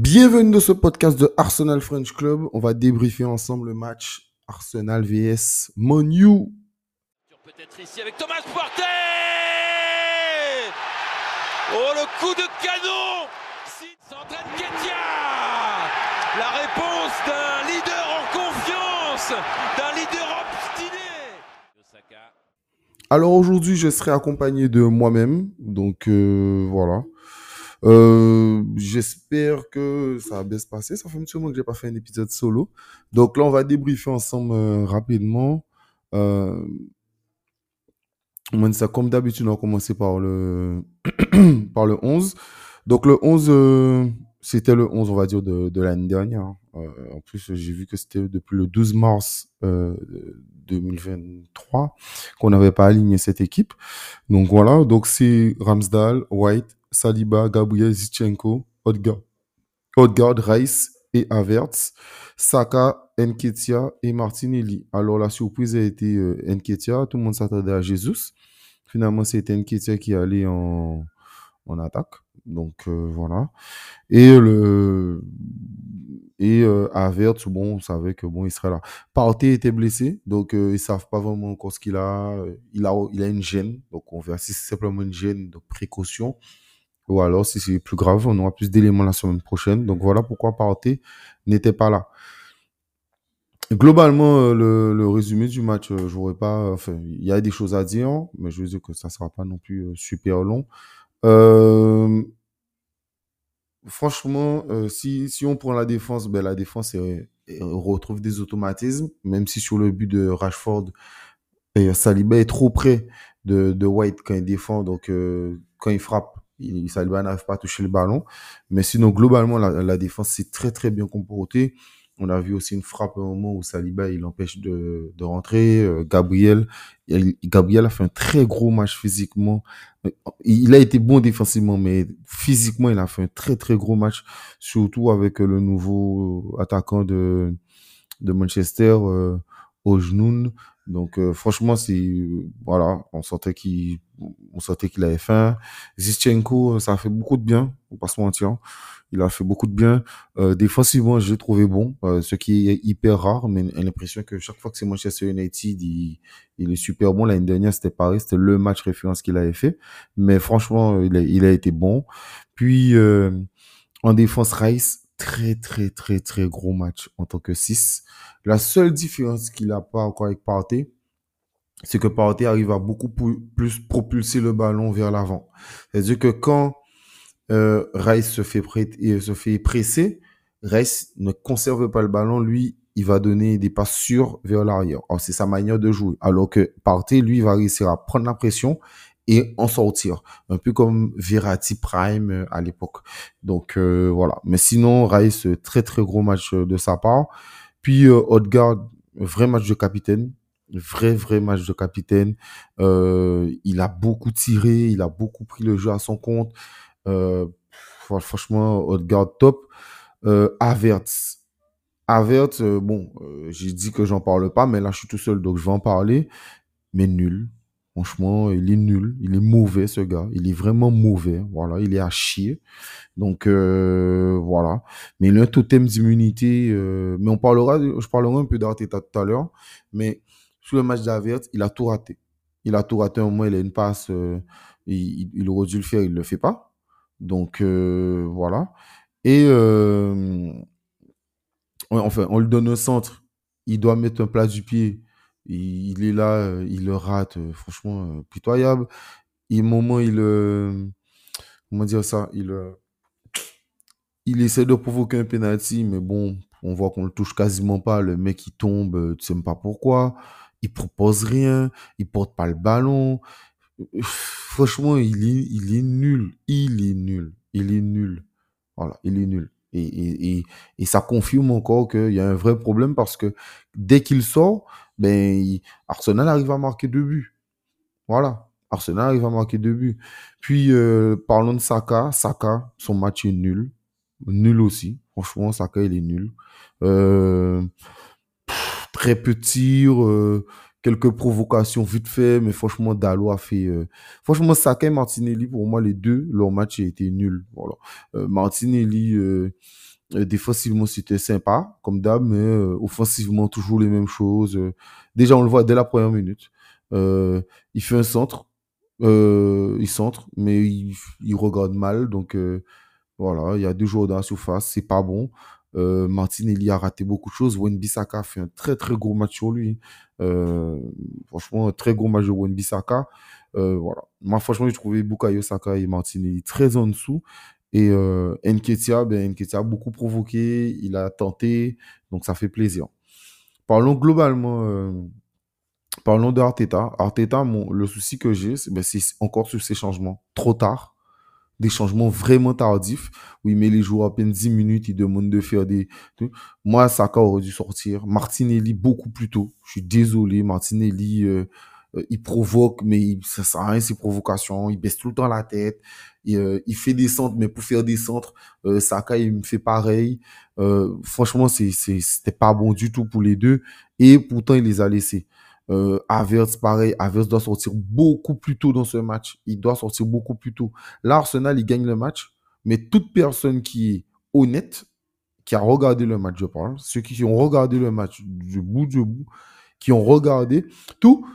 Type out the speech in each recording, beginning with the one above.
Bienvenue dans ce podcast de Arsenal French Club. On va débriefer ensemble le match Arsenal vs Monu. Peut-être ici avec Thomas Partey Oh le coup de canon s'entraîne Ketia La réponse d'un leader en confiance, d'un leader obstiné. Alors aujourd'hui, je serai accompagné de moi-même. Donc euh, voilà. Euh, j'espère que ça va bien se passer. Ça fait un petit moment que j'ai pas fait un épisode solo. Donc là, on va débriefer ensemble euh, rapidement. Euh, ça, comme d'habitude, on va commencer par le, par le 11. Donc le 11, c'était le 11, on va dire, de, de l'année dernière. en plus, j'ai vu que c'était depuis le 12 mars 2023 qu'on n'avait pas aligné cette équipe. Donc voilà, donc c'est Ramsdale, White, Saliba, Gabriel Zichenko, Odgaard, Rice et Avertz, Saka, Enketia et Martinelli. Alors la surprise a été euh, Enketia, tout le monde s'attendait à Jesus. Finalement, c'est Enketia qui allait en, en attaque. Donc euh, voilà. Et le et euh, bon, on savait que bon, il serait là. Partey était blessé, donc euh, ils savent pas vraiment encore ce qu'il a. Il a il a une gêne, donc on verra si c'est simplement une gêne de précaution ou alors, si c'est plus grave, on aura plus d'éléments la semaine prochaine. Donc voilà pourquoi Partey n'était pas là. Globalement, euh, le, résumé du match, euh, j'aurais pas. Enfin, il y a des choses à dire, mais je veux dire que ça sera pas non plus euh, super long. franchement, si, si on prend la défense, ben la défense retrouve des automatismes, même si sur le but de Rashford, Saliba est trop près de White quand il défend, donc quand il frappe, il, Saliba n'arrive pas à toucher le ballon. Mais sinon, globalement, la, défense s'est très, très bien comportée. On a vu aussi une frappe au moment où Saliba, il empêche de, de rentrer. Euh, Gabriel, Gabriel a fait un très gros match physiquement. Il a été bon défensivement, mais physiquement, il a fait un très, très gros match, surtout avec le nouveau attaquant de, de Manchester, euh, Ojnoun. Donc euh, franchement, c'est voilà, on sentait qu'il on sentait qu'il avait faim. Zischenko, ça a fait beaucoup de bien, on pas se mentir. Il a fait beaucoup de bien. Euh, défensivement, j'ai trouvé bon, euh, ce qui est hyper rare, mais j'ai l'impression que chaque fois que c'est Manchester United, il, est super bon. L'année dernière, c'était pareil, c'était le match référence qu'il avait fait. Mais franchement, il a, il a été bon. Puis euh, en défense, Rice, très très très très gros match en tant que 6. La seule différence qu'il a pas encore avec Partey, c'est que Partey arrive à beaucoup plus propulser le ballon vers l'avant. C'est-à-dire que quand euh, Rice se fait, prêter, se fait presser, Rice ne conserve pas le ballon, lui, il va donner des passes sûres vers l'arrière. C'est sa manière de jouer. Alors que Partey, lui, va réussir à prendre la pression et en sortir. Un peu comme Verratti Prime euh, à l'époque. Donc euh, voilà. Mais sinon, Rice, très très gros match euh, de sa part. Puis euh, vrai match de capitaine. Vrai, vrai match de capitaine. il a beaucoup tiré, il a beaucoup pris le jeu à son compte. franchement, Odegaard top. Euh, Avertz. Avertz, bon, j'ai dit que j'en parle pas, mais là je suis tout seul, donc je vais en parler. Mais nul Franchement, il est nul, il est mauvais ce gars, il est vraiment mauvais. Voilà, il est à chier. Donc euh, voilà. Mais un totem d'immunité. Euh, mais on parlera, je parlerai un peu d'Arteta tout à l'heure. Mais sur le match d'Avert, il a tout raté. Il a tout raté. Au moins, il a une passe. Euh, il, aurait dû le faire, il le fait pas. Donc voilà. Et enfin, on lui donne un centre. Il doit mettre un plat du pied il, est là, euh, il le rate, euh, franchement, euh, pitoyable. Et moment, il, comment dire ça, il, il essaie de provoquer un penalty, mais bon, on voit qu'on le touche quasiment pas. Le mec, il tombe, tu sais même pas pourquoi. Il propose rien, il porte pas le ballon. Franchement, il est, il est nul. Il est nul. Il est nul. Voilà, il est nul. Et, et, et, et ça confirme encore qu'il y a un vrai problème parce que dès qu'il sort, ben, Arsenal arrive à marquer deux buts. Voilà. Arsenal arrive à marquer deux buts. Puis, euh, parlons de Saka. Saka, son match est nul. Nul aussi. Franchement, Saka, il est nul. Euh, très petit. Euh, quelques provocations vite fait, mais franchement, Dalo a fait. Franchement, Saka et Martinelli, pour moi, les deux, leur match a été nul. Voilà. Martinelli, défensivement, c'était sympa, comme d'hab, mais euh, offensivement, toujours les mêmes choses. Euh, déjà, on le voit dès la première minute. Euh, il fait un centre, euh, il centre, mais il, regarde mal. Donc, euh, voilà, il y a deux joueurs dans la surface, c'est pas bon. Euh, Martinelli a raté beaucoup de choses. Wan-Bissaka a fait un très très gros match sur lui. Euh, franchement, un très gros match de. Euh, voilà. Moi, franchement, j'ai trouvé Bukayo Saka et Martinelli très en dessous. Et euh, Nketiah, ben, a beaucoup provoqué, il a tenté, donc ça fait plaisir. Parlons globalement, euh, parlons de Arteta. Arteta, mon, le souci que j'ai, c'est ben, encore sur ces changements. Trop tard des changements vraiment tardifs où il met les joueurs à peine 10 minutes, il demande de faire des... Moi, Saka aurait dû sortir. Martinelli, beaucoup plus tôt. Je suis désolé. Martinelli, euh, euh, il provoque, mais il, ça sert à rien ses provocations. Il baisse tout le temps la tête. Et, euh, il fait des centres, mais pour faire des centres, euh, Saka, il me fait pareil. Franchement, c'est, c'était pas bon du tout pour les deux. Et pourtant, il les a laissés. Euh, pareil, Havertz doit sortir beaucoup plus tôt dans ce match. Il doit sortir beaucoup plus tôt. Là, Arsenal, il gagne le match, mais toute personne qui est honnête, qui a regardé le match, je parle, ceux qui ont regardé le match du bout du bout, qui ont regardé tout,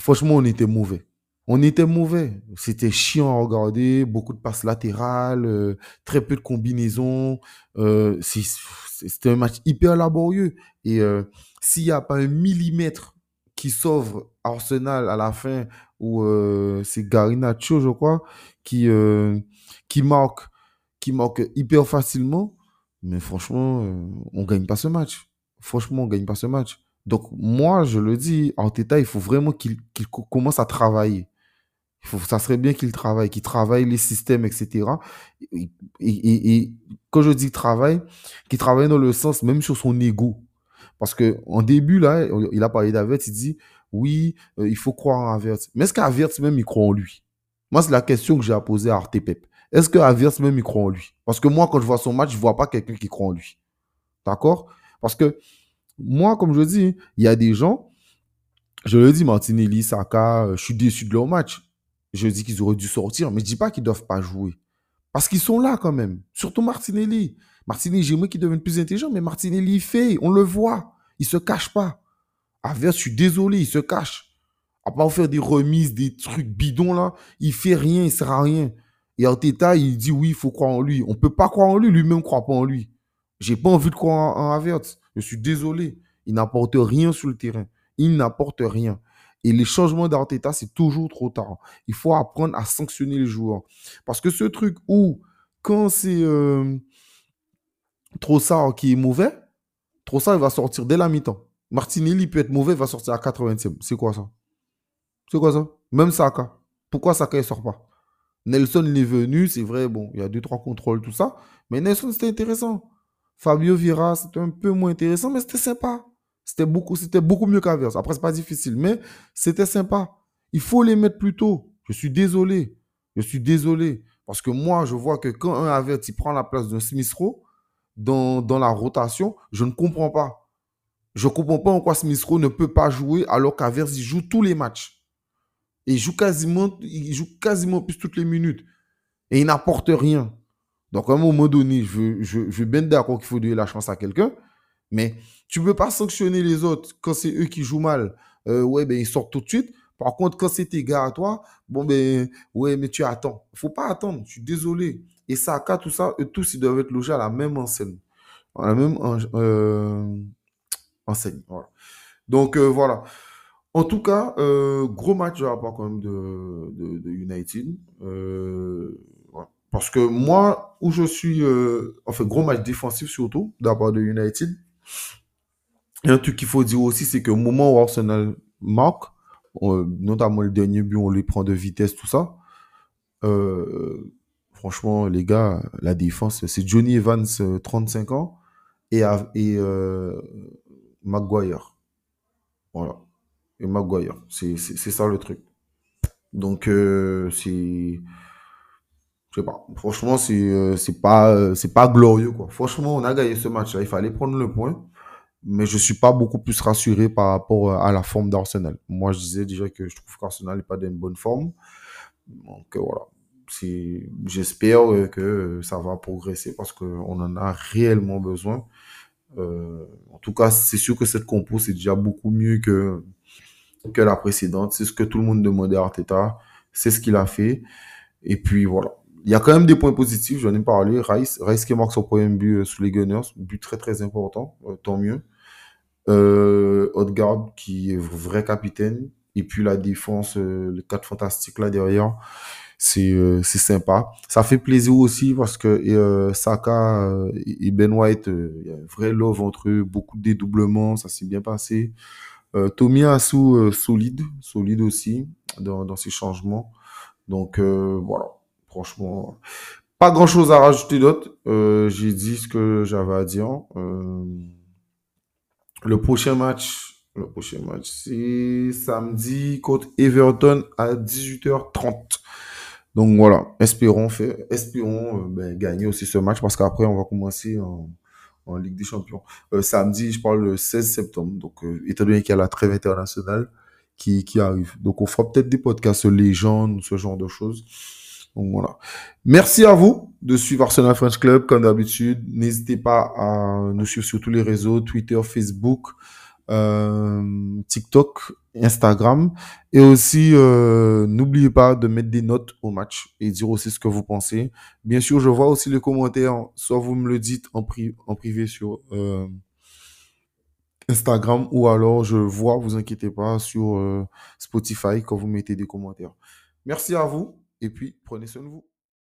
franchement, on était mauvais. On était mauvais. C'était chiant à regarder, beaucoup de passes latérales, euh, très peu de combinaisons. Euh, c'était un match hyper laborieux. Et euh, s'il n'y a pas un millimètre qui sauve Arsenal à la fin, où c'est Garinacho, je crois, qui, qui marque, qui marque hyper facilement, mais franchement, on gagne pas ce match. Franchement, on gagne pas ce match. Donc, moi, je le dis, Arteta, il faut vraiment qu'il qu'il co- commence à travailler. Il faut, ça serait bien qu'il travaille, qu'il travaille les systèmes, etc. Et, quand je dis travail, qu'il travaille dans le sens même sur son ego. Parce que en début, là, il a parlé d'Avertz, il dit, oui, euh, il faut croire en Avertz. Mais est-ce qu'Avertz même, il croit en lui? Moi, c'est la question que j'ai à poser à Arte Pep. Est-ce que Avertz même, il croit en lui? Parce que moi, quand je vois son match, je vois pas quelqu'un qui croit en lui. D'accord? Parce que moi, comme je dis, il y a des gens, je le dis, Martinelli, Saka, euh, je suis déçu de leur match. Je dis qu'ils auraient dû sortir, mais je dis pas qu'ils doivent pas jouer. Parce qu'ils sont là quand même. Surtout Martinelli. Martinelli, j'aimerais qu'il devienne plus intelligent, mais Martinelli, il fait, on le voit. Il se cache pas. Averse, je suis désolé, il se cache. À part faire des remises, des trucs bidons là, il fait rien, il sert à rien. Et Arteta, il dit oui, il faut croire en lui. On peut pas croire en lui, lui-même croit pas en lui. J'ai pas envie de croire en, en. Je suis désolé. Il n'apporte rien sur le terrain. Il n'apporte rien. Et les changements d'Arteta, c'est toujours trop tard. Il faut apprendre à sanctionner les joueurs. Parce que ce truc où, quand c'est euh, Trossard qui est mauvais, Trossard, il va sortir dès la mi-temps. Martinelli peut être mauvais, il va sortir à 80e. C'est quoi ça? C'est quoi ça? Même Saka. Pourquoi Saka ne sort pas? Nelson, il est venu, c'est vrai, bon, il y a deux, trois contrôles, tout ça. Mais Nelson, c'était intéressant. Fabio Vieira, c'était un peu moins intéressant, mais c'était sympa. C'était beaucoup, c'était beaucoup mieux qu'Averse. Après, c'est pas difficile, mais c'était sympa. Il faut les mettre plus tôt. Je suis désolé. Je suis désolé. Parce que moi, je vois que quand un Averse, il prend la place d'un Smith Rowe dans, la rotation, je ne comprends pas. Je ne comprends pas en quoi Smith ne peut pas jouer alors qu'Averse, il joue tous les matchs. Il joue quasiment, il joue quasiment plus toutes les minutes. Et il n'apporte rien. Donc, à un moment donné, je je, je bien d'accord qu'il faut donner la chance à quelqu'un. Mais tu ne peux pas sanctionner les autres quand c'est eux qui jouent mal. Euh, ouais, ben ils sortent tout de suite. Par contre, quand c'est tes gars à toi, bon, ben, ouais, mais tu attends. Faut pas attendre. Je suis désolé. Et Saka, tout ça, eux tous, ils doivent être logés à la même enseigne. À la même euh, enseigne. Voilà. Donc, euh, voilà. En tout cas, euh, gros match de la part quand même de, de, de United. Euh. Parce que moi, où je suis, euh, enfin, gros match défensif surtout, part de United. Et un truc qu'il faut dire aussi, c'est qu'au moment où Arsenal marque, on, notamment le dernier but, on les prend de vitesse, tout ça. Euh, franchement, les gars, la défense, c'est Johnny Evans, 35 ans, et, et euh, Maguire. Voilà. Et Maguire. C'est ça le truc. Donc, euh, c'est. Je sais pas. Franchement, c'est euh, pas, euh, pas glorieux, quoi. Franchement, on a gagné ce match-là. Il fallait prendre le point. mais je suis pas beaucoup plus rassuré par rapport à la forme d'Arsenal. Moi, je disais déjà que je trouve qu'Arsenal n'est pas dans une bonne forme. Donc voilà, j'espère que ça va progresser parce qu'on en a réellement besoin. Euh, en tout cas, c'est sûr que cette compo, c'est déjà beaucoup mieux que, que la précédente. C'est ce que tout le monde demandait à Arteta. C'est ce qu'il a fait. Et puis voilà. Il y a quand même des points positifs, j'en ai parlé. Rice, Rice qui marque son premier but euh, sous les Gunners, but très très important, euh, tant mieux. Euh, qui est vrai capitaine. Et puis la défense, euh, le 4 fantastique là derrière, c'est c'est sympa. Ça fait plaisir aussi parce que Saka et Ben White, il y a un vrai love entre eux, beaucoup de dédoublements, ça s'est bien passé. Tommy Asu, solide, solide aussi dans ses changements. Donc voilà, franchement, pas grand chose à rajouter d'autre. J'ai dit ce que j'avais à dire. le prochain match, le prochain match, c'est samedi contre Everton à 18h30. Donc voilà, espérons faire, espérons ben, gagner aussi ce match parce qu'après on va commencer en, Ligue des Champions. samedi, je parle le 16 septembre. Donc étant donné qu'il y a la trêve internationale, qui, qui arrive. Donc, on fera peut-être des podcasts légendes, ce genre de choses. Donc, voilà. Merci à vous de suivre Arsenal French Club, comme d'habitude. N'hésitez pas à nous suivre sur tous les réseaux, Twitter, Facebook, euh, TikTok, Instagram. Et aussi, euh, n'oubliez pas de mettre des notes au match et dire aussi ce que vous pensez. Bien sûr, je vois aussi les commentaires. Soit vous me le dites en, pri en privé sur... Euh, Instagram ou alors je vois, vous inquiétez pas, sur euh, Spotify quand vous mettez des commentaires. Merci à vous et puis prenez soin de vous.